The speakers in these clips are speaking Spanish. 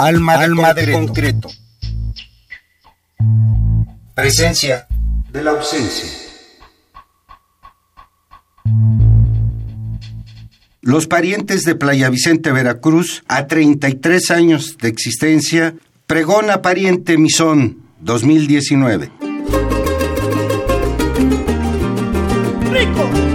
Alma, de, Alma concreto. de concreto. Presencia de la ausencia. Los parientes de Playa Vicente, Veracruz, a 33 años de existencia, pregona pariente Misón 2019. ¡Rico!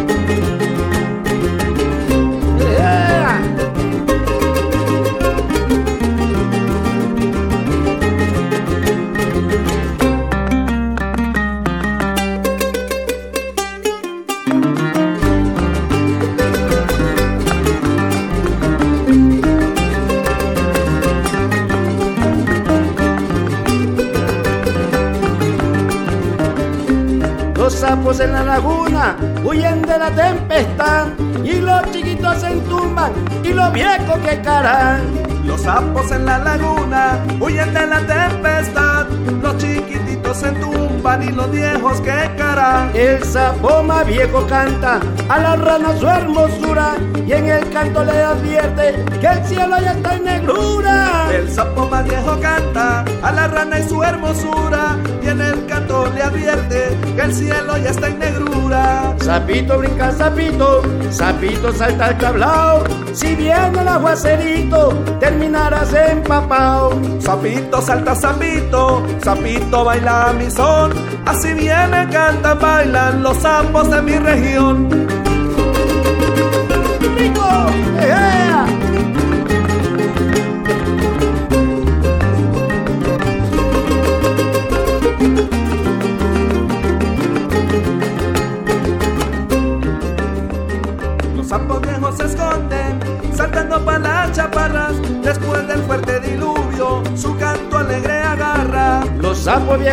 Que caran. Los sapos en la laguna huyen de la tempestad, los chiquititos se entumban y los viejos que caran. El sapo más viejo canta a la rana su hermosura y en el canto le advierte que el cielo ya está en negrura. El sapo más viejo canta a la rana y su hermosura y en el canto le advierte que el cielo ya está en negrura. Sapito brinca, sapito, sapito salta al tablao. Si viene el aguacerito, terminarás empapao. Sapito salta, sapito, sapito baila mi son. Así viene, cantan, bailan los sapos de mi región. ¡Rico! para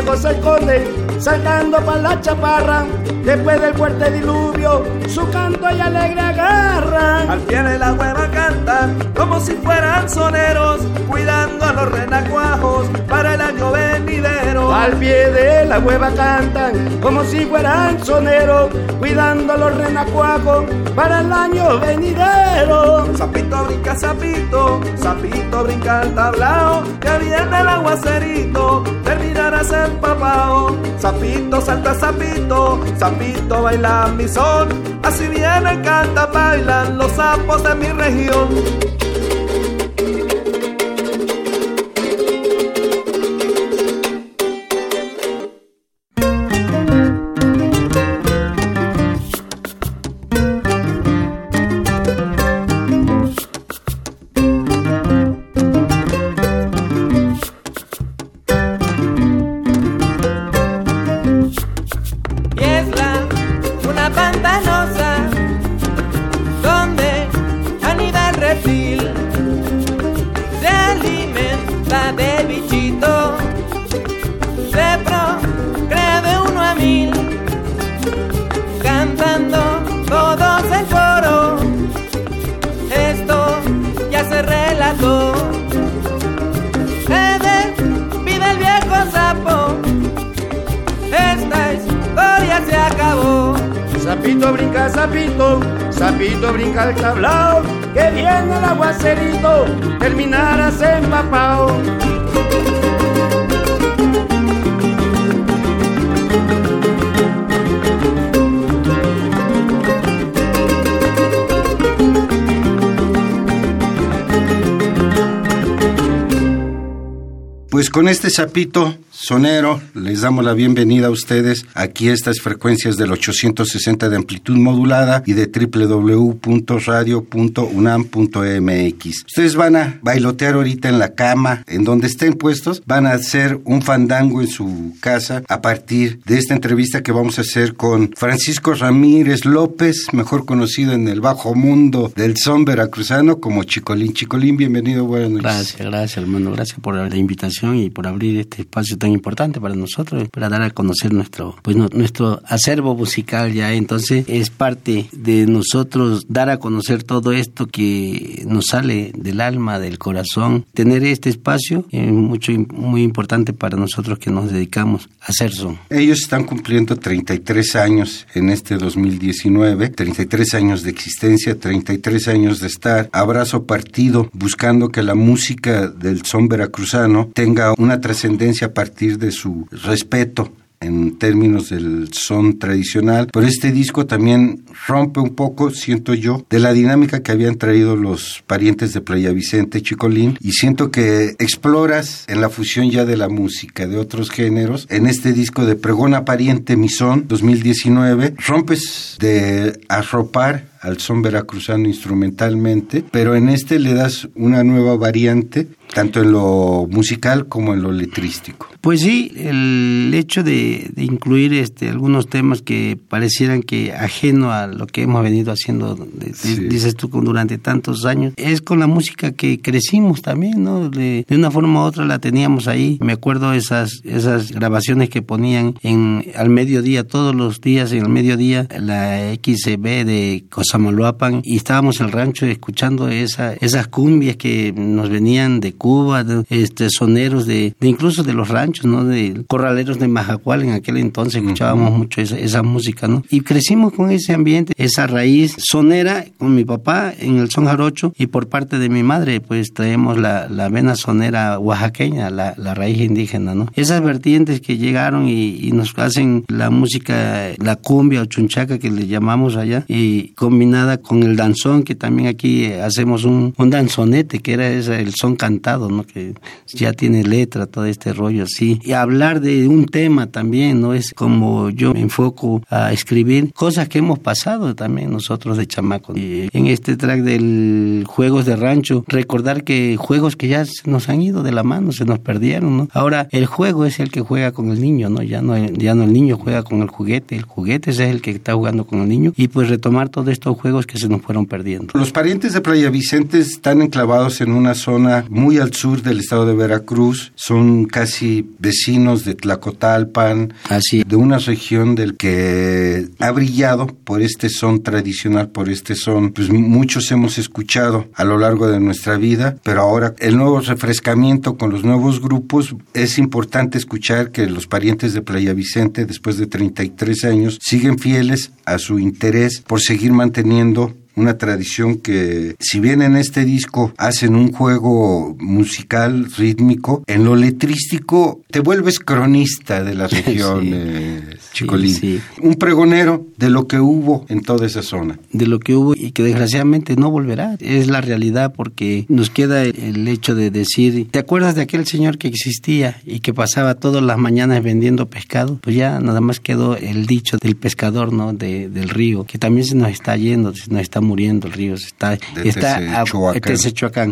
viejos se esconden, saltando para la chaparra, después del fuerte diluvio, su canto y alegre agarra. Al pie de la hueva cantan, como si fueran soneros, cuidando a los renacuajos para el año venidero. Al pie de la hueva cantan, como si fueran soneros, cuidando a los renacuajos para el año venidero. Sapito brinca, sapito, sapito brinca el tablao, que viene el aguacerito, terminarás empapao. Sapito salta, sapito, sapito baila mi son, así viene, canta, bailan los sapos de mi región. Sapito brinca, sapito, sapito brinca el tablao, que viene el aguacerito, terminarás empapao. Pues con este sapito sonero les damos la bienvenida a ustedes aquí a estas frecuencias del 860 de amplitud modulada y de www.radio.unam.mx. Ustedes van a bailotear ahorita en la cama, en donde estén puestos, van a hacer un fandango en su casa a partir de esta entrevista que vamos a hacer con Francisco Ramírez López, mejor conocido en el bajo mundo del son veracruzano como Chicolín. Chicolín, bienvenido, buenas noches. Gracias, gracias hermano, gracias por la invitación y por abrir este espacio tan importante para nosotros, para dar a conocer nuestro, pues nuestro acervo musical ya. Entonces es parte de nosotros dar a conocer todo esto que nos sale del alma, del corazón. Tener este espacio es mucho, muy importante para nosotros que nos dedicamos a hacer son. Ellos están cumpliendo 33 años en este 2019, 33 años de existencia, 33 años de estar abrazo partido, buscando que la música del son veracruzano tenga una trascendencia a partir de su respeto en términos del son tradicional, pero este disco también rompe un poco, siento yo, de la dinámica que habían traído los parientes de Playa Vicente, Chicolín, y siento que exploras en la fusión ya de la música de otros géneros, en este disco de Pregona Pariente Mi Son 2019, rompes de arropar al son veracruzano instrumentalmente, pero en este le das una nueva variante, tanto en lo musical como en lo letrístico. Pues sí, el hecho de, incluir este, algunos temas que parecieran que ajeno a lo que hemos venido haciendo, dices tú, durante tantos años, es con la música que crecimos también, ¿no? De, una forma u otra la teníamos ahí. Me acuerdo esas, esas grabaciones que ponían en al mediodía, todos los días en el mediodía, la XB de Cosamaloapan, y estábamos en el rancho escuchando esa, esas cumbias que nos venían de Cuba, este, soneros de, de incluso de los ranchos ¿no? De corraleros de Majacual, en aquel entonces escuchábamos mucho esa, música, ¿no? Y crecimos con ese ambiente, esa raíz sonera con mi papá en el son jarocho y por parte de mi madre, pues traemos la, la vena sonera oaxaqueña, la, la, raíz indígena, ¿no? Esas vertientes que llegaron y, nos hacen la música, la cumbia o chunchaca que le llamamos allá, y combinada con el danzón, que también aquí hacemos un, un danzonete, que era ese, el son cantado, ¿no? Que ya tiene letra, todo este rollo así y hablar de un tema también, ¿no? Es como yo me enfoco a escribir cosas que hemos pasado también nosotros de chamacos. Y en este track del Juegos de Rancho, recordar que juegos que ya se nos han ido de la mano, se nos perdieron, ¿no? Ahora, el juego es el que juega con el niño, ¿no? Ya no, ya no el niño juega con el juguete, el juguete es el que está jugando con el niño y pues retomar todos estos juegos que se nos fueron perdiendo. Los parientes de Playa Vicente están enclavados en una zona muy al sur del estado de Veracruz, son casi vecinos de Tlacotalpan, Así. de una región del que ha brillado por este son tradicional, por este son, pues muchos hemos escuchado a lo largo de nuestra vida, pero ahora el nuevo refrescamiento con los nuevos grupos, es importante escuchar que los parientes de Playa Vicente, después de 33 años, siguen fieles a su interés por seguir manteniendo una tradición que, si bien en este disco hacen un juego musical, rítmico, en lo letrístico te vuelves cronista de la región, Chicolín. Un pregonero de lo que hubo en toda esa zona. De lo que hubo y que desgraciadamente no volverá. Es la realidad porque nos queda el hecho de decir, ¿te acuerdas de aquel señor que existía y que pasaba todas las mañanas vendiendo pescado? Pues ya nada más quedó el dicho del pescador, ¿no? De, del río, que también se nos está yendo, se nos está muriendo el río, está, está,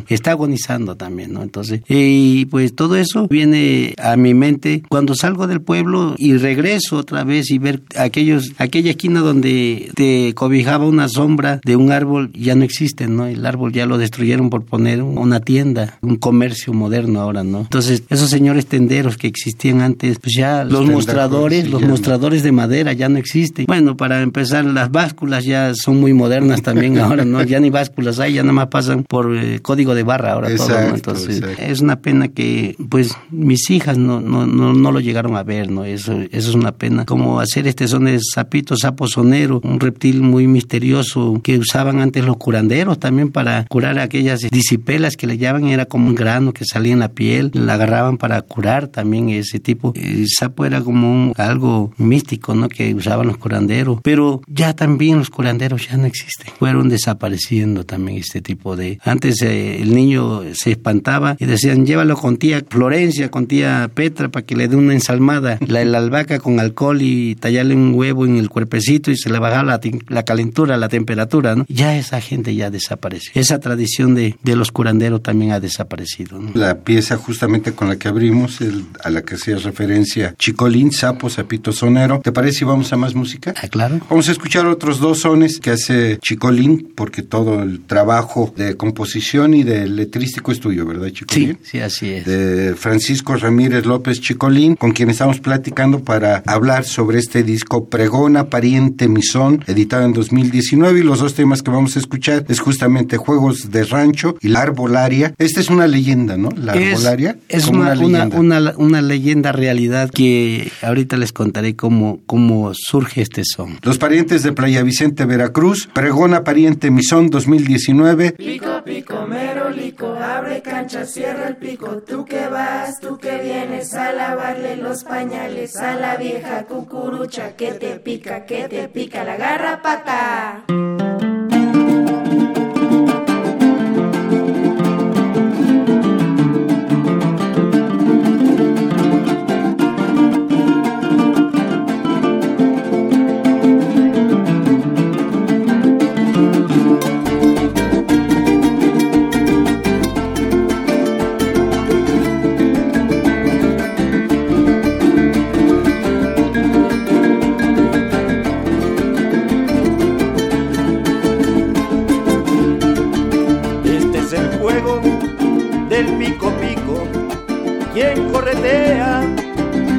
está agonizando también, ¿no? Entonces, y pues todo eso viene a mi mente cuando salgo del pueblo y regreso otra vez y ver aquellos, aquella esquina donde te cobijaba una sombra de un árbol, ya no existe, ¿no? El árbol ya lo destruyeron por poner una tienda, un comercio moderno ahora, ¿no? Entonces, esos señores tenderos que existían antes, pues ya los, mostradores, los mostradores de madera ya no existen. Bueno, para empezar, las básculas ya son muy modernas también ahora, ¿no? Ya ni básculas hay, ya nada más pasan por eh, código de barra ahora todo, ¿no? Entonces, es una pena que, pues, mis hijas no, no, no, no lo llegaron a ver, ¿no? Eso, eso es una pena. Como hacer este son de sapito, sapo sonero, un reptil muy misterioso que usaban antes los curanderos también para curar aquellas disipelas que le llaman, era como un grano que salía en la piel, la agarraban para curar también ese tipo. El sapo era como un, algo místico, ¿no? Que usaban los curanderos, pero ya también los curanderos ya no existen. Fueron desapareciendo también este tipo de... Antes eh, el niño se espantaba y decían, llévalo con tía Florencia, con tía Petra, para que le dé una ensalmada, la, la albahaca con alcohol y tallarle un huevo en el cuerpecito y se le baja la, la calentura, la temperatura, ¿no? Ya esa gente ya desapareció. Esa tradición de, de los curanderos también ha desaparecido. La pieza justamente con la que abrimos, el, a la que hacía referencia, Chicolín, Sapo, Zapito Sonero. ¿Te parece si vamos a más música? Ah, claro. Vamos a escuchar otros dos sones que hace Chicolín Porque todo el trabajo de composición y de letrístico es tuyo, ¿verdad, Chicolín? Sí, sí, así es. De Francisco Ramírez López Chicolín, con quien estamos platicando para hablar sobre este disco Pregona, Pariente, Misón, editado en 2019, y los dos temas que vamos a escuchar es justamente Juegos de Rancho y La Arbolaria. Esta es una leyenda, ¿no? La Arbolaria. Es, una, una, una, leyenda realidad que ahorita les contaré cómo, cómo surge este son. Los parientes de Playa Vicente, Veracruz, Pregona Pariente Misón 2019. Pico, pico, merolico, abre cancha, cierra el pico, tú que vas, tú que vienes a lavarle los pañales a la vieja cucurucha que te pica, que te pica la garrapata.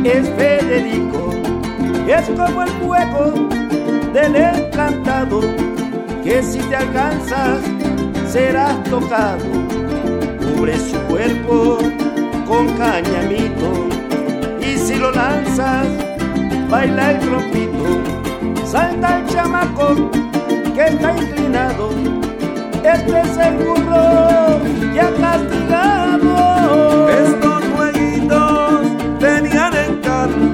Es Federico, es como el fuego del encantado, que si te alcanzas serás tocado, cubre su cuerpo con cañamito, y si lo lanzas, baila el trompito, salta el chamaco que está inclinado, este es el burro ya castigado. love.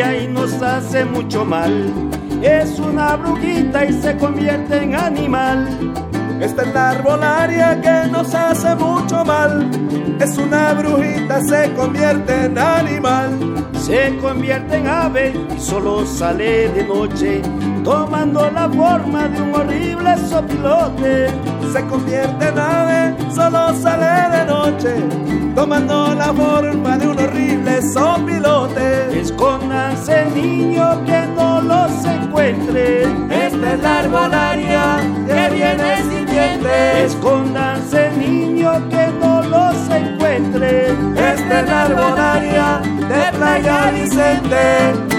Y nos hace mucho mal. Es una brujita y se convierte en animal. Esta es la arbolaria que nos hace mucho mal. Es una brujita, se convierte en animal. Se convierte en ave y solo sale de noche, tomando la forma de un horrible sopilote. Se convierte en ave, solo sale de noche, tomando la forma de un horrible sopilote. Escóndanse niño que no los encuentre. Esta es la arbolaria que viene sin dientes. Escóndanse niño que no los encuentre. Esta es la arbolaria de Playa Vicente.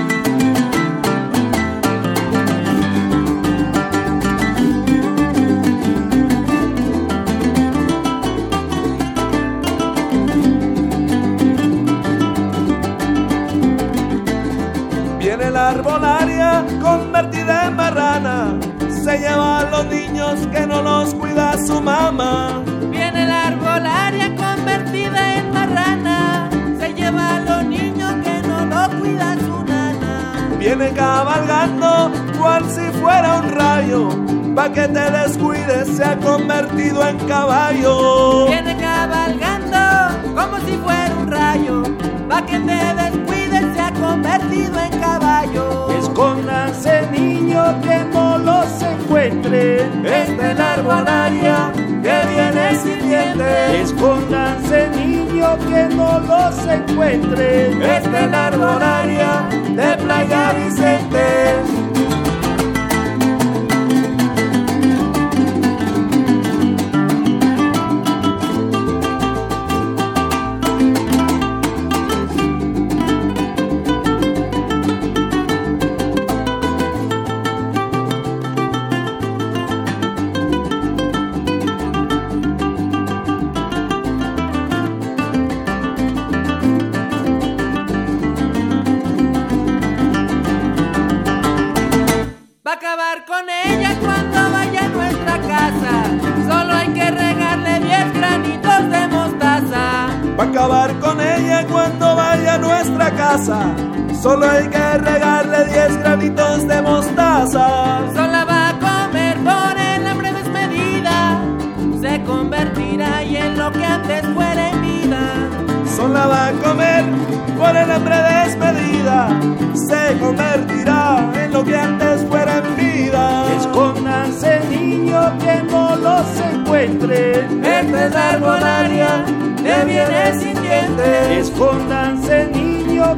Se lleva a los niños que no los cuida su mamá. Viene la arbolaria convertida en marrana. Se lleva a los niños que no lo cuida su nana. Viene cabalgando cual si fuera un rayo. Pa' que te descuides se ha convertido en caballo. Viene cabalgando como si fuera un rayo. Pa' que te descuides se ha convertido en caballo. Escóndanse niño que los encuentre. Esta es la arbolaria que viene sin dientes. Escóndanse niño que no los encuentre. Esta es la arbolaria de Playa Vicente. Nuestra casa. Solo hay que regarle 10 granitos de mostaza. Sola va a comer por el hambre desmedida. Se convertirá y en lo que antes fuera en vida. Sola va a comer por el hambre desmedida. Se convertirá en lo que antes fuera en vida. Escóndanse niño que no los encuentre. Esta es la arbolaria que viene sin dientes. Escóndanse niño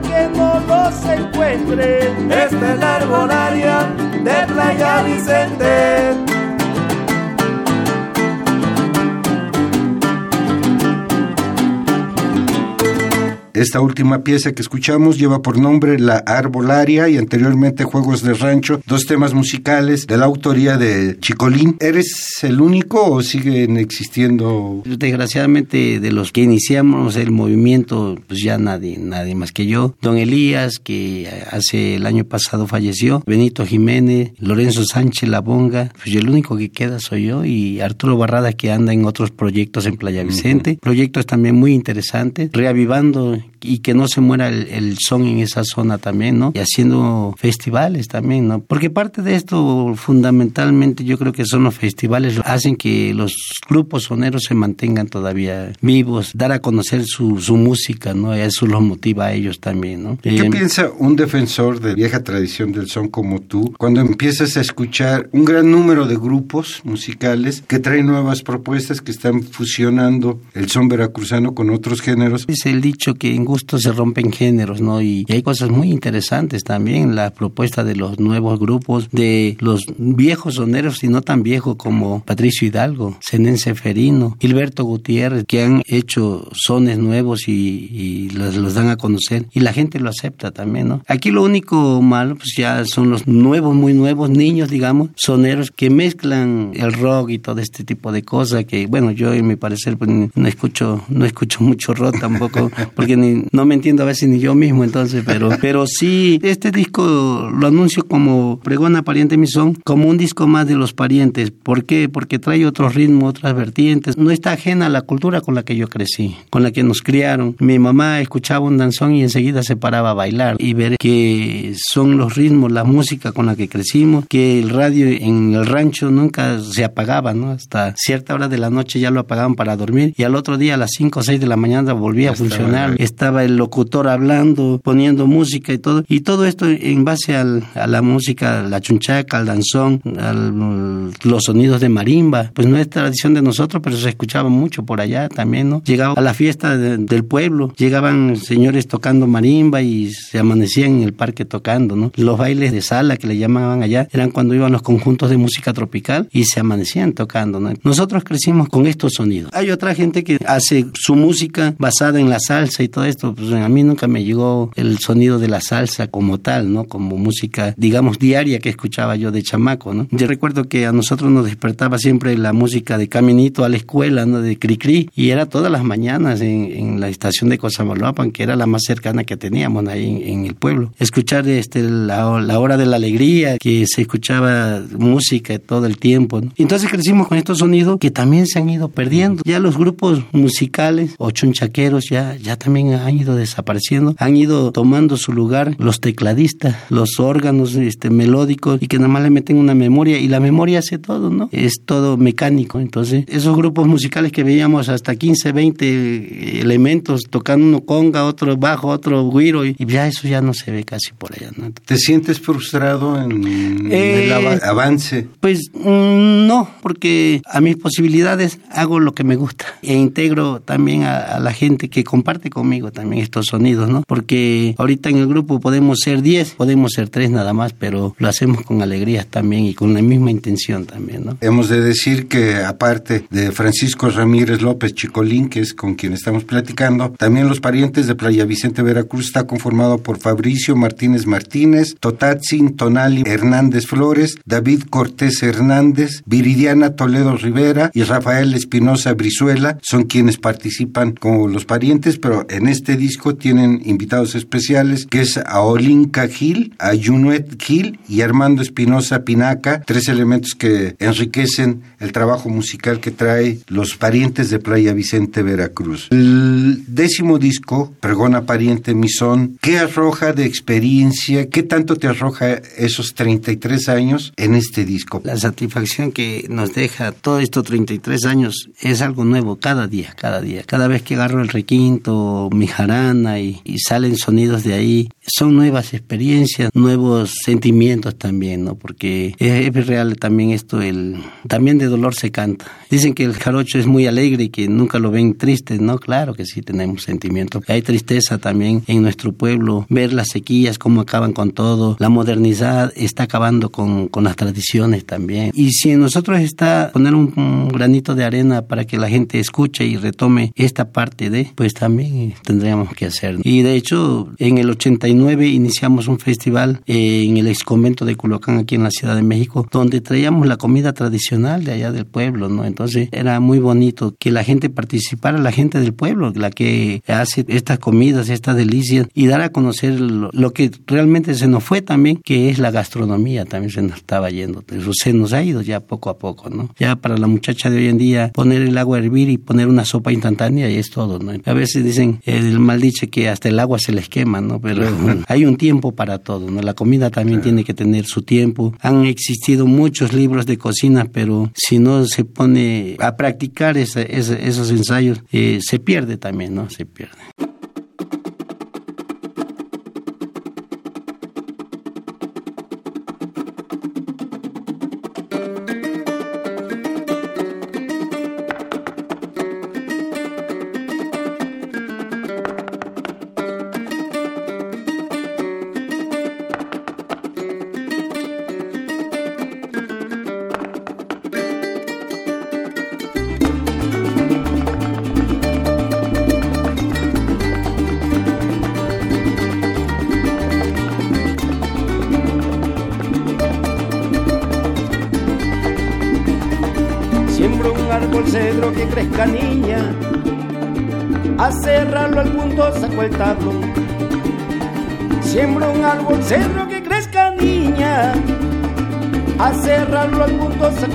que no los encuentre. Esta es la arbolaria de Playa Vicente. Esta última pieza que escuchamos lleva por nombre La Arbolaria y anteriormente Juegos de Rancho, dos temas musicales de la autoría de Chicolín. ¿Eres el único o siguen existiendo? Desgraciadamente de los que iniciamos el movimiento, pues ya nadie, nadie más que yo. Don Elías, que hace el año pasado falleció, Benito Jiménez, Lorenzo Sánchez Labonga, pues el único que queda soy yo y Arturo Barrada que anda en otros proyectos en Playa Vicente, proyectos también muy interesantes, reavivando y que no se muera el, el, son en esa zona también, ¿no? Y haciendo festivales también, ¿no? Porque parte de esto fundamentalmente yo creo que son los festivales, hacen que los grupos soneros se mantengan todavía vivos, dar a conocer su, su música, ¿no? Eso los motiva a ellos también, ¿no? ¿Qué eh, piensa un defensor de vieja tradición del son como tú cuando empiezas a escuchar un gran número de grupos musicales que traen nuevas propuestas que están fusionando el son veracruzano con otros géneros? Es el dicho que en gusto se rompen géneros, ¿no? Y, y, hay cosas muy interesantes también, la propuesta de los nuevos grupos, de los viejos soneros y no tan viejos como Patricio Hidalgo, Zenén Seferino, Gilberto Gutiérrez, que han hecho sones nuevos y, y los, los, dan a conocer y la gente lo acepta también, ¿no? Aquí lo único malo, pues ya son los nuevos, muy nuevos niños, digamos, soneros que mezclan el rock y todo este tipo de cosas que, bueno, yo en mi parecer pues, no escucho, no escucho mucho rock tampoco, porque ni, no me entiendo a veces ni yo mismo, entonces, pero, pero sí, este disco lo anuncio como Pregona Pariente Misón, como un disco más de los parientes. ¿Por qué? Porque trae otros ritmos, otras vertientes. No está ajena a la cultura con la que yo crecí, con la que nos criaron. Mi mamá escuchaba un danzón y enseguida se paraba a bailar y ver que son los ritmos, la música con la que crecimos, que el radio en el rancho nunca se apagaba, ¿no? Hasta cierta hora de la noche ya lo apagaban para dormir y al otro día a las 5 o 6 de la mañana volvía a funcionar. Estaba, el locutor hablando, poniendo música y todo. Y todo esto en base al, a la música, la chunchaca, al danzón, a los sonidos de marimba. Pues no es tradición de nosotros, pero se escuchaba mucho por allá también, ¿no? Llegaba a la fiesta del pueblo, llegaban señores tocando marimba y se amanecían en el parque tocando, ¿no? Los bailes de sala que le llamaban allá eran cuando iban los conjuntos de música tropical y se amanecían tocando, ¿no? Nosotros crecimos con estos sonidos. Hay otra gente que hace su música basada en la salsa y todo esto, pues a mí nunca me llegó el sonido de la salsa como tal, ¿no? Como música, digamos, diaria que escuchaba yo de chamaco, ¿no? Yo recuerdo que a nosotros nos despertaba siempre la música de Caminito a la escuela, ¿no? De Cricri, y era todas las mañanas en, la estación de Cosamaloapan, que era la más cercana que teníamos ahí en, el pueblo. Escuchar este, la, la, hora de la alegría, que se escuchaba música todo el tiempo, ¿no? Entonces crecimos con estos sonidos que también se han ido perdiendo. Ya los grupos musicales o chunchaqueros ya, ya también han ido desapareciendo, han ido tomando su lugar los tecladistas, los órganos este, melódicos y que nada más le meten una memoria y la memoria hace todo, ¿no? Es todo mecánico. Entonces, esos grupos musicales que veíamos hasta 15, 20 elementos tocando uno conga, otro bajo, otro guiro y, ya eso ya no se ve casi por allá, ¿no? ¿Te sientes frustrado en el eh, avance? Pues mm, no, porque a mis posibilidades hago lo que me gusta e integro también a, la gente que comparte conmigo también estos sonidos, ¿no? Porque ahorita en el grupo podemos ser 10, podemos ser 3 nada más, pero lo hacemos con alegría también y con la misma intención también, ¿no? Hemos de decir que aparte de Francisco Ramírez López Chicolín, que es con quien estamos platicando, también los parientes de Playa Vicente Veracruz está conformado por Fabricio Martínez Martínez, Totatzin Tonali Hernández Flores, David Cortés Hernández, Viridiana Toledo Rivera y Rafael Espinosa Brizuela son quienes participan como los parientes, pero en este disco tienen invitados especiales que es a Olinka Gil, a Junuet Gil y Armando Espinosa Pinaca, tres elementos que enriquecen el trabajo musical que trae los parientes de Playa Vicente Veracruz. El décimo disco, Pregona Pariente Misón, ¿qué arroja de experiencia? ¿Qué tanto te arroja esos 33 años en este disco? La satisfacción que nos deja todos estos 33 años es algo nuevo cada día, cada día. Cada vez que agarro el requinto, mi jarana y, salen sonidos de ahí, son nuevas experiencias, nuevos sentimientos también, ¿no? Porque es, real también esto, el también de dolor se canta. Dicen que el jarocho es muy alegre y que nunca lo ven triste, ¿no? Claro que sí tenemos sentimientos. Hay tristeza también en nuestro pueblo, ver las sequías, cómo acaban con todo, la modernidad está acabando con, con las tradiciones también. Y si en nosotros está poner un, un granito de arena para que la gente escuche y retome esta parte de, pues también tendríamos que hacer. Y de hecho, en el 89 iniciamos un festival en el ex convento de Culocán, aquí en la Ciudad de México, donde traíamos la comida tradicional de allá del pueblo, ¿no? Entonces era muy bonito que la gente participara, la gente del pueblo, la que hace estas comidas, estas delicias, y dar a conocer lo, que realmente se nos fue también, que es la gastronomía, también se nos estaba yendo. Pero se nos ha ido ya poco a poco, ¿no? Ya para la muchacha de hoy en día, poner el agua a hervir y poner una sopa instantánea y es todo, ¿no? A veces dicen el mal dicho que hasta el agua se les quema, ¿no? Pero hay un tiempo para todo, ¿no? La comida también tiene que tener su tiempo. Han existido muchos libros de cocina, pero si no se pone a practicar esos ensayos, eh, se pierde también, ¿no? Se pierde.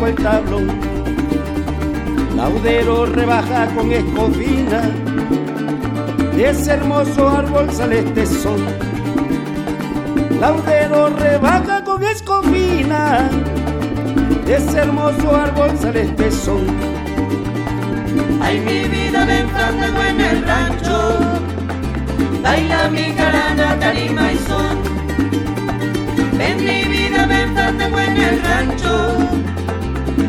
El tablón. Laudero rebaja con escofina. De ese hermoso árbol sale este sol. Laudero rebaja con escofina. De ese hermoso árbol sale este. Ay, mi vida, ven fandango en el rancho. Baila mi carana, tarima y son. Ven mi vida, ven fandango en el rancho.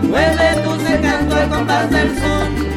Mueve tu canto al compás del son.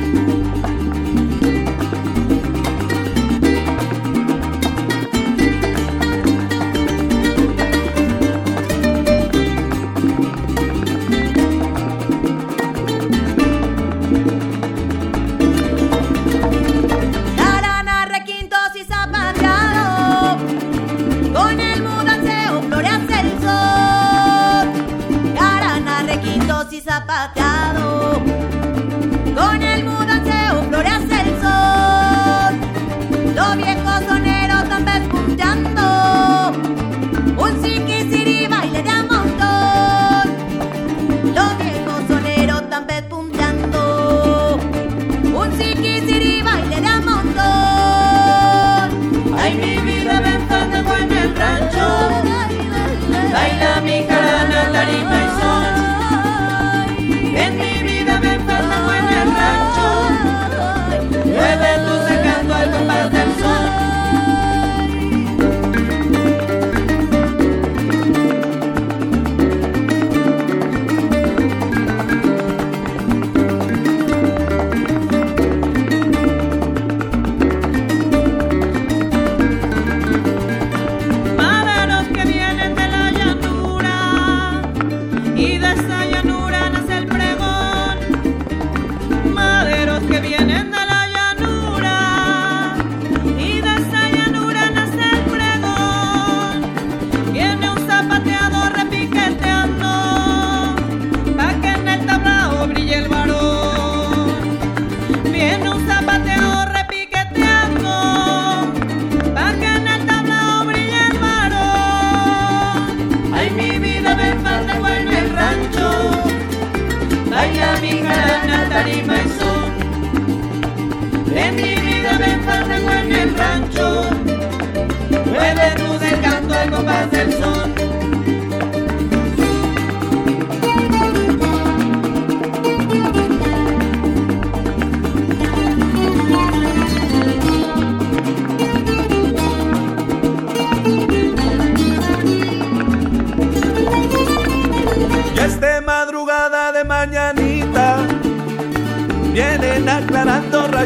tarima em som. Lembre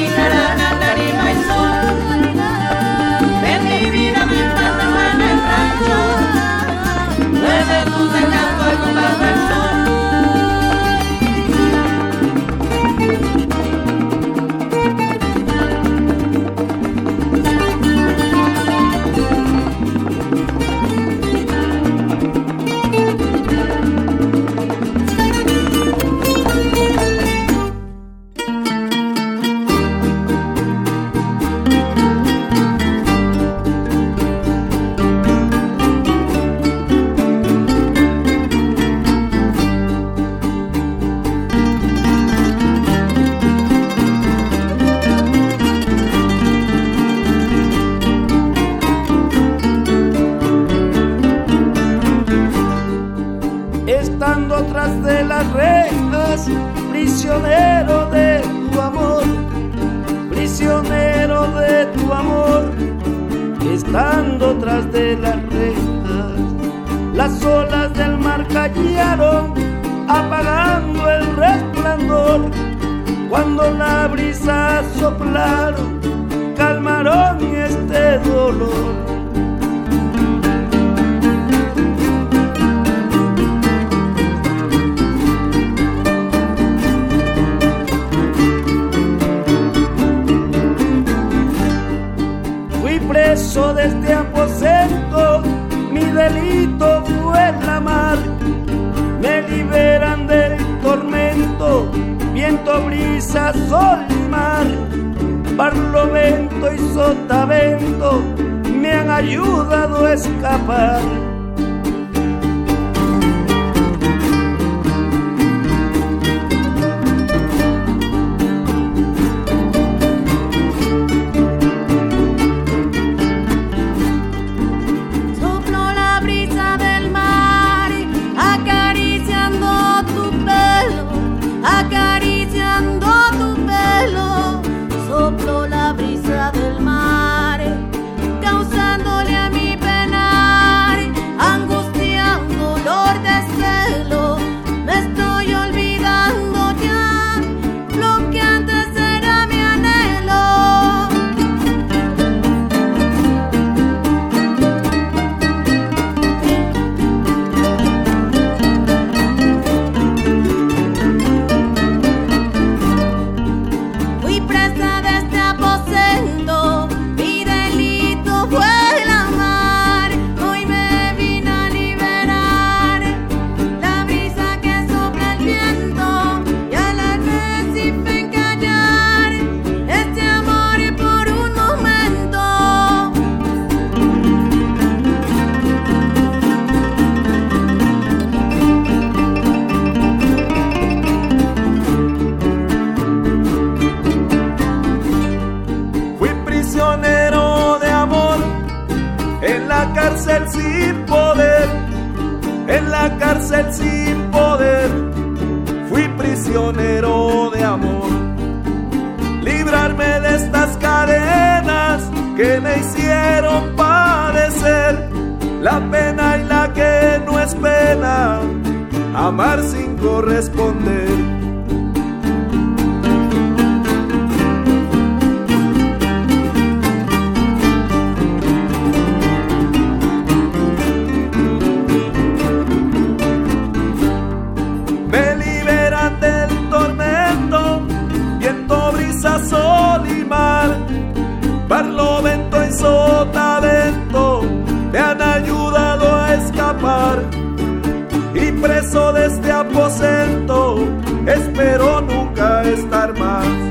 resplandor cuando la brisa my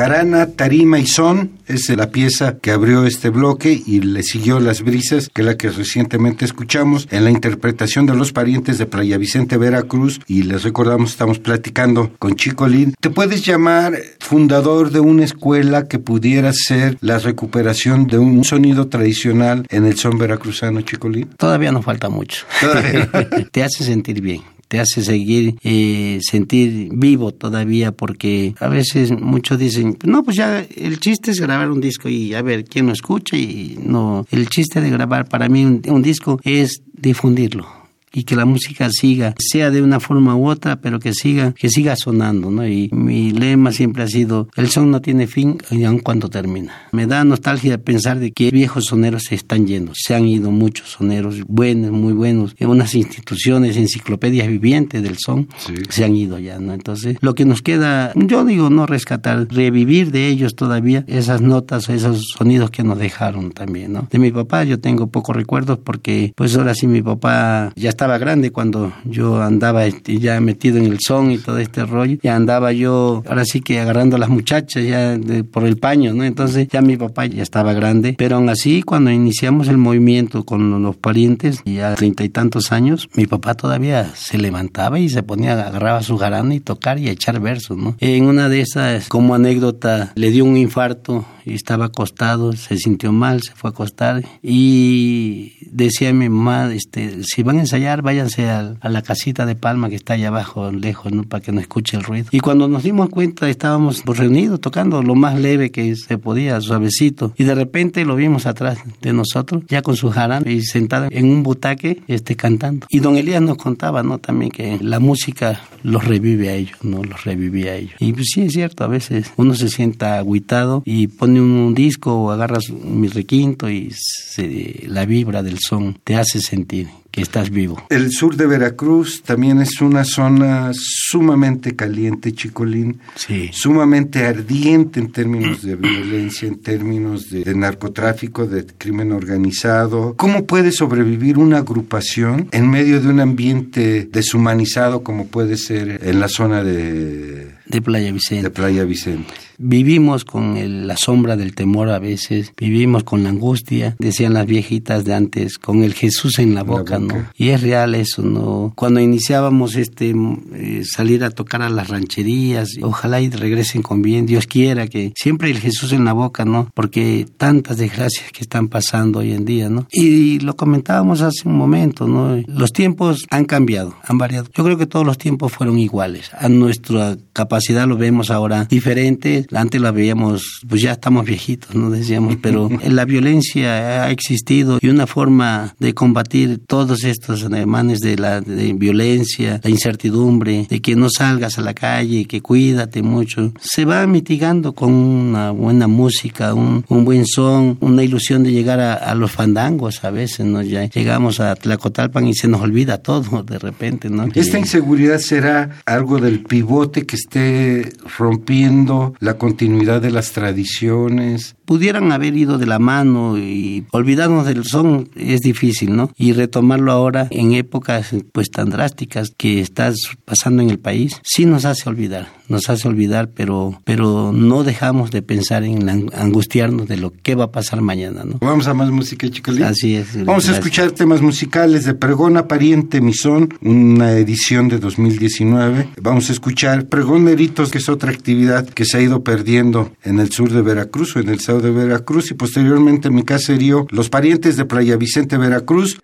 Jarana, Tarima y Son es la pieza que abrió este bloque y le siguió Las Brisas, que es la que recientemente escuchamos en la interpretación de los parientes de Playa Vicente Veracruz y les recordamos estamos platicando con Chico Lin. ¿Te puedes llamar fundador de una escuela que pudiera ser la recuperación de un sonido tradicional en el son veracruzano, Chico Lin? Todavía nos falta mucho. Te hace sentir bien te hace seguir, eh, sentir vivo todavía, porque a veces muchos dicen, no, pues ya el chiste es grabar un disco y a ver quién lo escucha y no, el chiste de grabar para mí un disco es difundirlo y que la música siga, sea de una forma u otra, pero que siga, que siga sonando, ¿no? Y mi lema siempre ha sido, el son no tiene fin y aun cuando termina. Me da nostalgia pensar de que viejos soneros se están yendo, se han ido muchos soneros buenos, muy buenos, en unas instituciones, enciclopedias vivientes del son, se han ido ya, ¿no? Entonces, lo que nos queda, yo digo, no rescatar, revivir de ellos todavía esas notas, esos sonidos que nos dejaron también, ¿no? De mi papá yo tengo pocos recuerdos porque, pues ahora sí mi papá ya estaba grande cuando yo andaba este, ya metido en el son y todo este rollo. Ya andaba yo, ahora sí que agarrando a las muchachas ya por el paño, ¿no? Entonces ya mi papá ya estaba grande. Pero aún así, cuando iniciamos el movimiento con los parientes, ya treinta y tantos años, mi papá todavía se levantaba y se ponía, agarraba su jarana y tocar y echar versos, ¿no? En una de esas, como anécdota, le dio un infarto y estaba acostado, se sintió mal, se fue a acostar y decía mi mamá, este, si van a ensayar, váyanse a, la casita de palma que está allá abajo, lejos, ¿no? para que no escuche el ruido. Y cuando nos dimos cuenta estábamos reunidos tocando lo más leve que se podía, suavecito, y de repente lo vimos atrás de nosotros, ya con su jarana y sentado en un butaque este, cantando. Y don Elías nos contaba ¿no? también que la música los revive a ellos, ¿no? los revivía a ellos. Y pues sí es cierto, a veces uno se sienta agüitado y pone un, disco o agarras mi requinto y se, la vibra del son te hace sentir que estás vivo. El sur de Veracruz también es una zona sumamente caliente, Chicolín. Sí. Sumamente ardiente en términos de violencia, en términos de, narcotráfico, de crimen organizado. ¿Cómo puede sobrevivir una agrupación en medio de un ambiente deshumanizado como puede ser en la zona de... De Playa Vicente. De Playa Vicente vivimos con la sombra del temor a veces, vivimos con la angustia, decían las viejitas de antes, con el Jesús en la boca, ¿no? Y es real eso, ¿no? Cuando iniciábamos este eh, salir a tocar a las rancherías, ojalá y regresen con bien, Dios quiera que siempre el Jesús en la boca, ¿no? Porque tantas desgracias que están pasando hoy en día, ¿no? Y lo comentábamos hace un momento, ¿no? Los tiempos han cambiado, han variado. Yo creo que todos los tiempos fueron iguales. A nuestra capacidad lo vemos ahora diferente antes la veíamos, pues ya estamos viejitos, ¿no? Decíamos, pero la violencia ha existido y una forma de combatir todos estos ademanes de la violencia, la incertidumbre, de que no salgas a la calle, que cuídate mucho, se va mitigando con una buena música, un, buen son, una ilusión de llegar a, los fandangos a veces, ¿no? Ya llegamos a Tlacotalpan y se nos olvida todo de repente, ¿no? Esta inseguridad será algo del pivote que esté rompiendo la continuidad de las tradiciones. Pudieran haber ido de la mano y olvidarnos del son es difícil, ¿no? Y retomarlo ahora en épocas pues tan drásticas que estás pasando en el país, sí nos hace olvidar, nos hace olvidar, pero, pero no dejamos de pensar en angustiarnos de lo que va a pasar mañana, ¿no? Vamos a más música, chicos. Así es. Vamos a escuchar temas musicales de Pregona Pariente Misón, una edición de 2019. Vamos a escuchar Pregoneritos, que es otra actividad que se ha ido perdiendo en el sur de Veracruz o en el estado de Veracruz y posteriormente en mi caserío Los Parientes de Playa Vicente, Veracruz.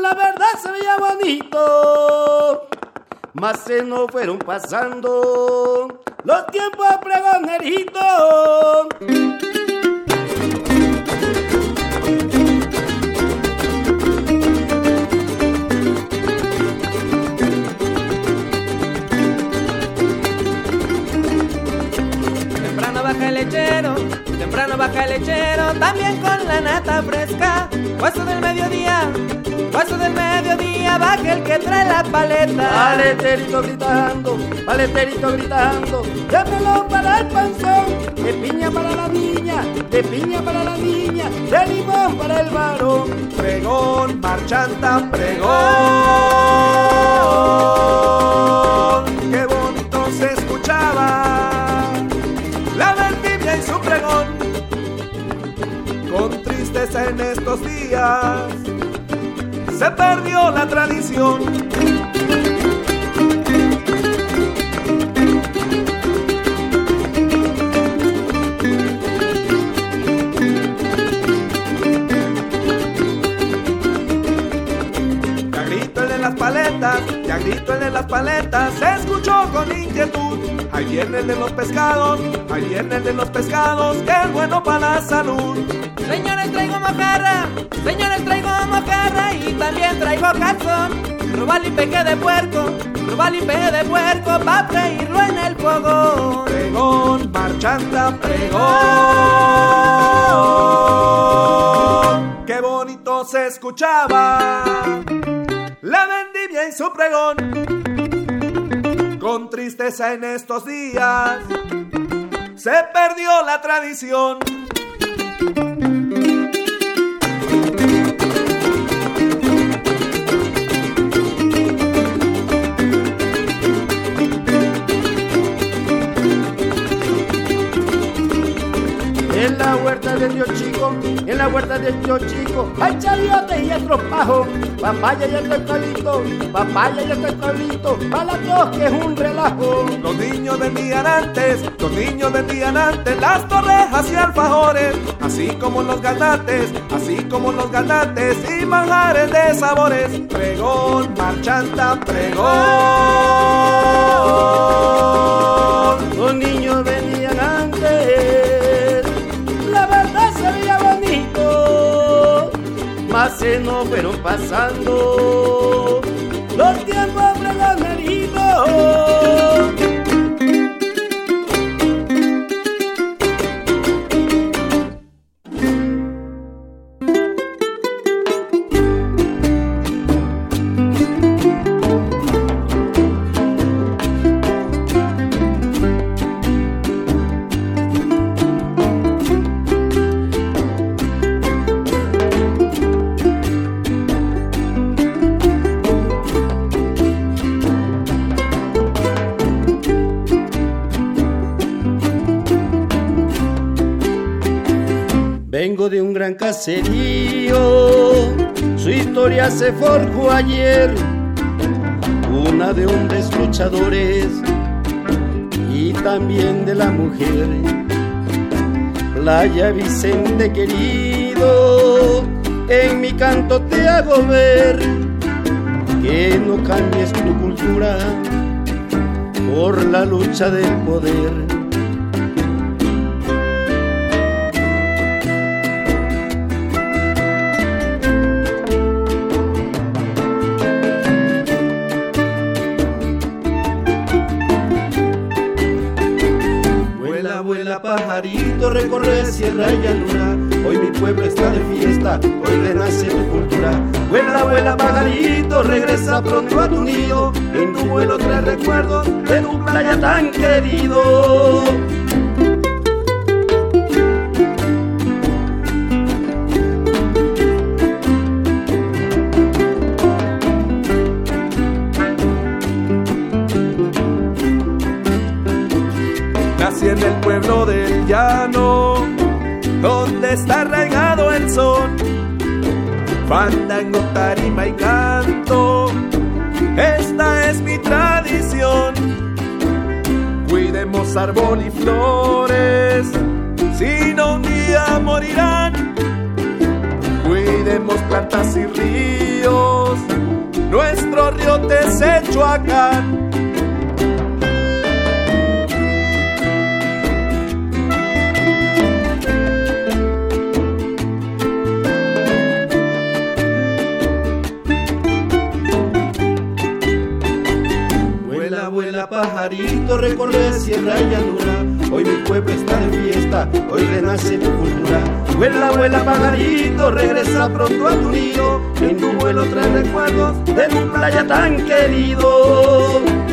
La verdad se veía bonito. Mas se no fueron pasando los tiempos pregoneritos. Temprano baja el lechero, temprano baja el lechero, también con la nata fresca. Hueso del mediodía, Paso del mediodía baja el que trae la paleta. Paleterito gritando, paleterito gritando, de melón para el panzón, de piña para la niña, de piña para la niña, de limón para el varón. Pregón, marchanta, pregón. Qué bonito se escuchaba la vendimia y su pregón. Con tristeza en estos días se perdió la tradición. Ya grito el de las paletas, ya grito el de las paletas, se escuchó con inquietud. Viene el de los pescados, viene el de los pescados, que es bueno para la salud. Señores, traigo mojarra, señores, traigo mojarra y también traigo calzón. Robal y peque de puerco, robal y peque de puerco, pa' freírlo en el fuego. Pregón, marchanta, pregón. Qué bonito se escuchaba la vendimia y su pregón. Con tristeza en estos días se perdió la tradición. La huerta de Dios Chico, en la huerta de Dios Chico, hay chaviotes y estropajo, papaya y el eucalipto, papaya y el eucalipto, para dos que es un relajo. Los niños vendían antes, los niños vendían antes las torrejas y alfajores, así como los ganates, así como los ganates y manjares de sabores. Pregón, marchanta, pregón. Mas se no fueron pasando. Los tiempos caserío, su historia se forjó ayer, una de hombres luchadores y también de la mujer. Playa Vicente querido, en mi canto te hago ver que no cambies tu cultura por la lucha del poder. Sierra y llanura. Hoy mi pueblo está de fiesta, hoy renace tu cultura. Vuela, vuela pajarito, regresa pronto a tu nido. En tu vuelo trae recuerdos de tu playa tan querido. Fandango, tarima y canto, esta es mi tradición. Cuidemos árbol y flores, si no un día morirán. Cuidemos plantas y ríos, nuestro río acá. Pajarito recorre sierra y llanura. Hoy mi pueblo está de fiesta, hoy renace mi cultura. Vuela, vuela pajarito, regresa pronto a tu nido. En tu vuelo trae recuerdos de tu playa tan querido.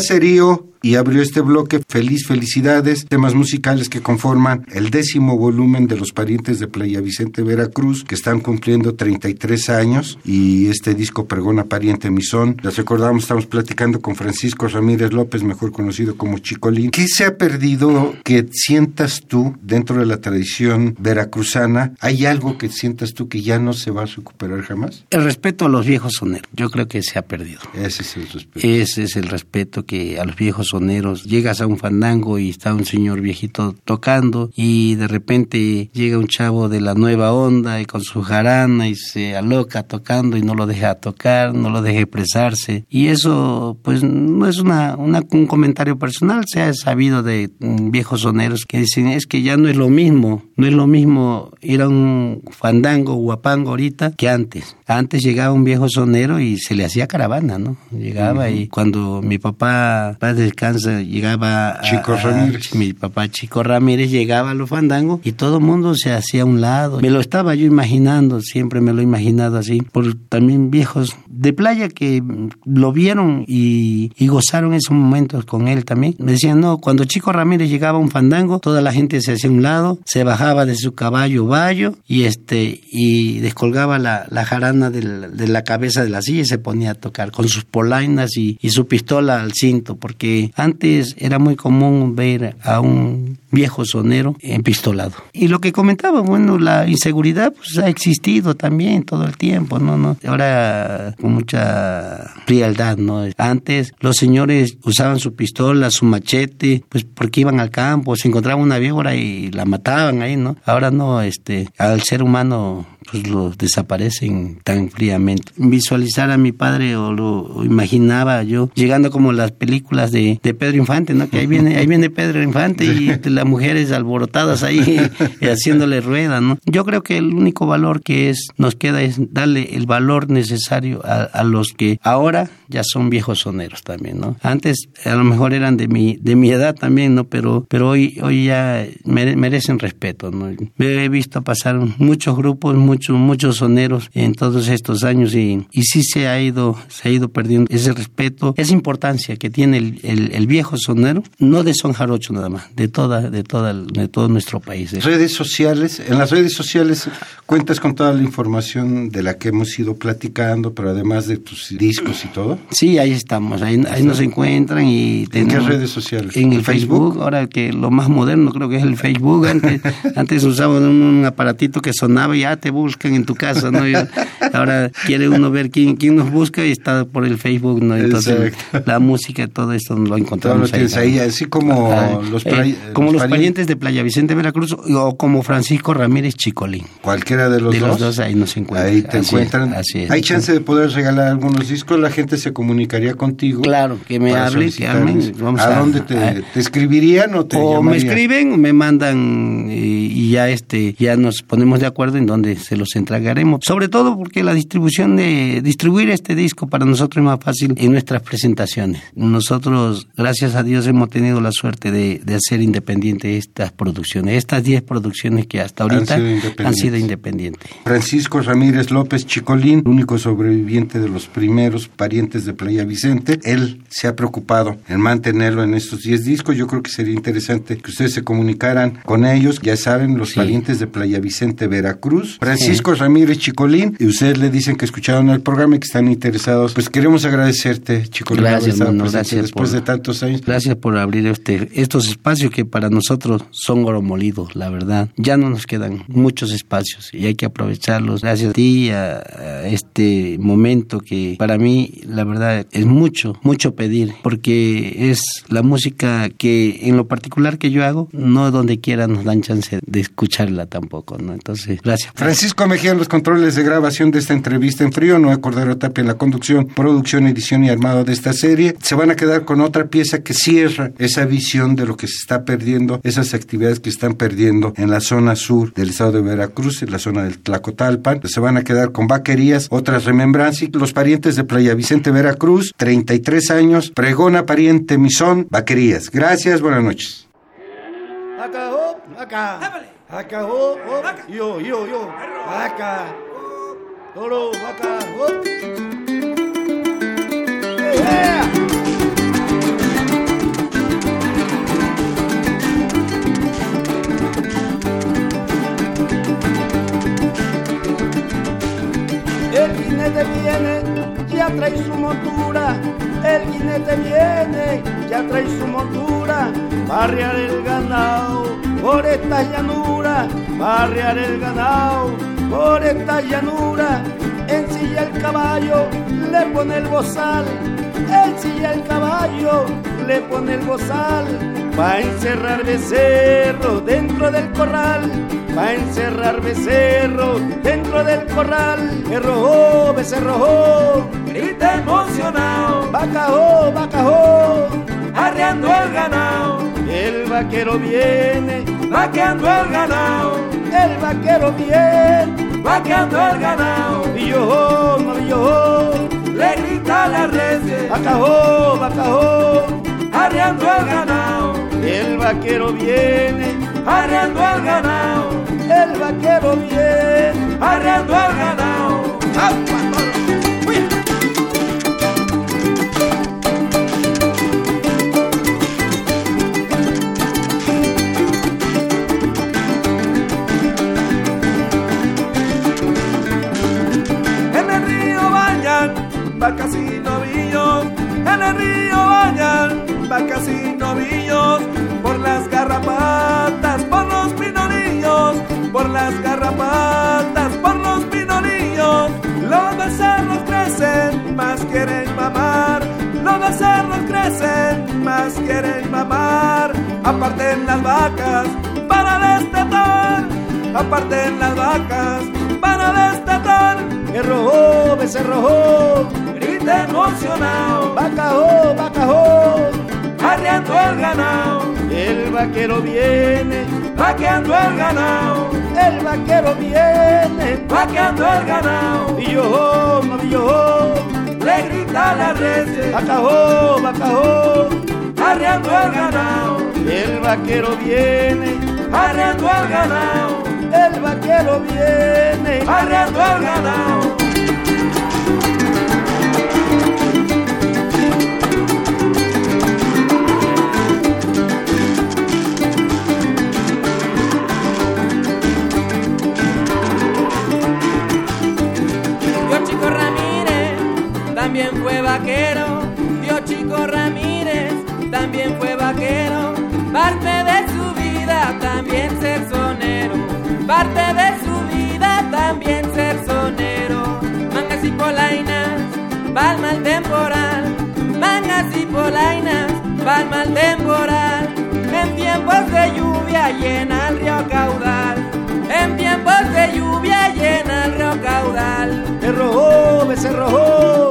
Caserío y abrió este bloque Feliz Felicidades, temas musicales que conforman el décimo volumen de Los Parientes de Playa Vicente Veracruz, que están cumpliendo 33 años y este disco pregona Pariente Misón. Les recordamos, estamos platicando con Francisco Ramírez López, mejor conocido como Chicolín. ¿Qué se ha perdido que sientas tú dentro de la tradición veracruzana? ¿Hay algo que sientas tú que ya no se va a recuperar jamás? El respeto a los viejos soneros, yo creo que se ha perdido. Ese es el respeto. Ese es el respeto que a los viejos soneros. Llegas a un fandango y está un señor viejito tocando y de repente llega un chavo de la nueva onda y con su jarana y se aloca tocando y no lo deja tocar, no lo deja expresarse. Y eso pues no es una, un comentario personal, se ha sabido de mm, viejos soneros que dicen es que ya no es lo mismo, no es lo mismo ir a un fandango guapango ahorita que antes. Antes llegaba un viejo sonero y se le hacía caravana, ¿no? Llegaba y cuando mi papá, padre llegaba Chico Ramírez. mi papá Chico Ramírez llegaba a los fandangos y todo el mundo se hacía a un lado. Me lo estaba yo imaginando, siempre me lo he imaginado así, por también viejos de playa que lo vieron y, gozaron esos momentos con él también. Me decían, no, cuando Chico Ramírez llegaba a un fandango, toda la gente se hacía a un lado, se bajaba de su caballo bayo y este y descolgaba la, jarana de la, cabeza de la silla y se ponía a tocar con sus polainas y, y su pistola al cinto, porque antes era muy común ver a un viejo sonero empistolado. Y lo que comentaba, bueno, la inseguridad pues ha existido también todo el tiempo, ¿no? ¿no? Ahora con mucha frialdad, ¿no? Antes los señores usaban su pistola, su machete, pues porque iban al campo, se encontraban una víbora y la mataban ahí, ¿no? Ahora no, este, al ser humano pues lo desaparecen tan fríamente. Visualizar a mi padre o lo imaginaba yo llegando como las películas de, de Pedro Infante, ¿no? Que ahí viene, ahí viene Pedro Infante y las mujeres alborotadas ahí haciéndole rueda, ¿no? Yo creo que el único valor que es nos queda es darle el valor necesario a, a los que ahora ya son viejos soneros también, ¿no? Antes a lo mejor eran de mi de mi edad también, ¿no? Pero pero hoy hoy ya merecen respeto, ¿no? He visto pasar muchos grupos, muchos muchos soneros en todos estos años y, y sí se ha ido se ha ido perdiendo ese respeto, esa importancia que tiene el, el, el viejo sonero, no de son jarocho nada más, de toda de toda de todo nuestro país. ¿eh? Redes sociales, en las redes sociales cuentas con toda la información de la que hemos ido platicando, pero además de tus discos y todo. Sí, ahí estamos, ahí, ahí nos encuentran y ¿En qué redes sociales? En el Facebook? ahora que lo más moderno creo que es el Facebook, antes, antes usaban un aparatito que sonaba y ya te buscan en tu casa, ¿no? Y ahora quiere uno ver quién, quién nos busca y está por el Facebook, ¿no? Entonces la música, todo esto lo encontramos ahí, ahí, así como Ah, los, eh, como los parientes, parientes de Playa Vicente Veracruz o como Francisco Ramírez Chicolín. cualquiera de los de dos. los dos ahí nos encuentran. Ahí te Así es, encuentran. así es. Hay chance de poder regalar algunos discos, la gente se comunicaría contigo. Claro, que me hable, que solicitarles. hablen. Vamos ¿A, a, dónde te, a- te escribirían o te o me escriben, me mandan y, y ya este ya nos ponemos de acuerdo en dónde se los entregaremos. Sobre todo porque la distribución de distribuir este disco para nosotros es más fácil en nuestras presentaciones. Nosotros, gracias a Dios, hemos tenido la suerte de, de hacer independiente estas producciones, estas 10 producciones que hasta Han ahorita sido han sido independientes. Francisco Ramírez López Chicolín, único sobreviviente de los primeros parientes de Playa Vicente. Él se ha preocupado en mantenerlo en estos 10 discos. Yo creo que sería interesante que ustedes se comunicaran con ellos. Ya saben, los Sí. parientes de Playa Vicente, Veracruz. Francisco Ramírez Chicolín. Y ustedes le dicen que escucharon el programa y que están interesados. Pues queremos agradecerte, Chicolín, Gracias, gracias después por- de tantos años. Gracias por abrir este, estos espacios que para nosotros son oro molido, la verdad. Ya no nos quedan muchos espacios y hay que aprovecharlos. Gracias a ti, a, a este momento que para mí, la verdad, es mucho, mucho pedir, porque es la música que en lo particular que yo hago, no donde quiera nos dan chance de escucharla tampoco, ¿no? Entonces, gracias. Francisco Mejía en los controles de grabación de esta entrevista en frío, Noé Cordero Tapia en la conducción, producción, edición y armado de esta serie. Se van a quedar con otra pieza que cierra esa visión de lo que se está perdiendo, esas actividades que están perdiendo en la zona sur del estado de Veracruz, en la zona del Tlacotalpan. Se van a quedar con vaquerías, otras remembranzas. y Los parientes de Playa Vicente, Veracruz, 33 años, pregona pariente Misón, vaquerías. Gracias, buenas noches. Acá, hop, acá. Acá, hop, hop. Yo, yo, yo. Acá. Toro, acá. Yeah. Trae su montura. El jinete viene, ya trae su montura. Barrear el ganado por esta llanura. Barrear el ganado por esta llanura. Ensilla el caballo, le pone el bozal. Ensilla el caballo, le pone el bozal. Va a encerrar becerro dentro del corral. Va a encerrar becerro dentro del corral. Berrojo, becerrojo, grita emocionado. Bacajó, bacajó, arreando el ganado. El vaquero viene, vaqueando el ganado. El vaquero viene, vaqueando el ganado. Villojo, no villojo, le grita la red. Bacajó, bacajó, arreando el ganado. El vaquero viene, arreando el ganado. El vaquero viene, arreando el ganado. ¡Apa, vacas y novillos. En el río bañan vacas y novillos. Por las garrapatas, por los pinolillos. Por las garrapatas, por los pinolillos. Los becerros crecen, más quieren mamar. Los becerros crecen, más quieren mamar. Aparten las vacas para destetar. Aparten las vacas para destatar que rojo, rojo, grita emocionado, bacajó, bacajó, arreando el ganado, el vaquero viene, vaqueando el ganado, el vaquero viene, vaqueando el ganado, y yo, yo, le grita la red, bacajó, bacajó, arreando el ganado, el vaquero viene, arreando el ganado, el vaquero viene, arreando el ganado. También fue vaquero. Dios Chico Ramírez también fue vaquero. Parte de su vida también ser sonero. Parte de su vida también ser sonero. Mangas y polainas, palma el temporal. Mangas y polainas, palma el temporal. En tiempos de lluvia llena el río caudal. En tiempos de lluvia llena el río caudal. Se rojó,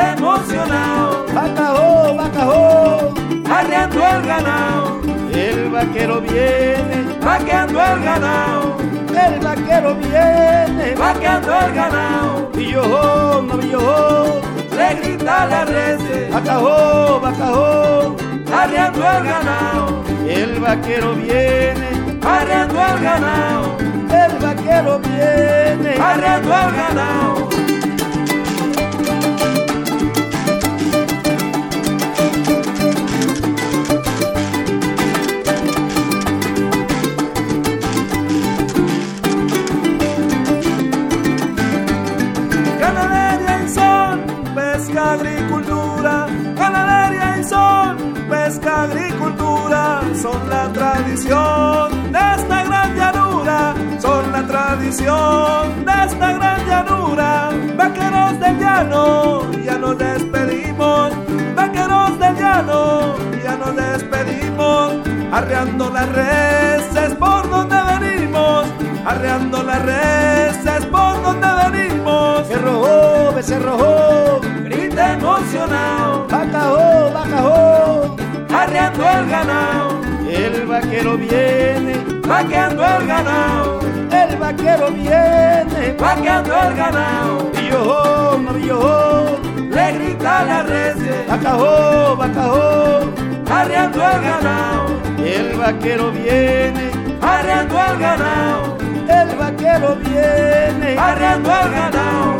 grita emocionado, bacajó, bacajó, arreando el ganado. El vaquero viene, vaqueando el ganado. El vaquero viene, vaqueando el ganado. Yo, no yo, le grita la red, bacajó, bacajó, arreando el ganado. El vaquero viene, arreando el ganado. El vaquero viene, arreando el ganado. Tradición de esta gran llanura. Son la tradición de esta gran llanura. Vaqueros del llano, ya nos despedimos. Vaqueros del llano, ya nos despedimos. Arreando las reses por donde venimos. Arreando las reses por donde venimos. Se se rojó, grita emocionado. Bacajó, bacajó, arreando el ganado. El vaquero viene, vaqueando el ganado. El vaquero viene, vaqueando el ganado. No yo, le grita la reses. Bacajó, bacajó, arreando el ganado. El vaquero viene, arreando el ganado. El vaquero viene, arreando el ganado.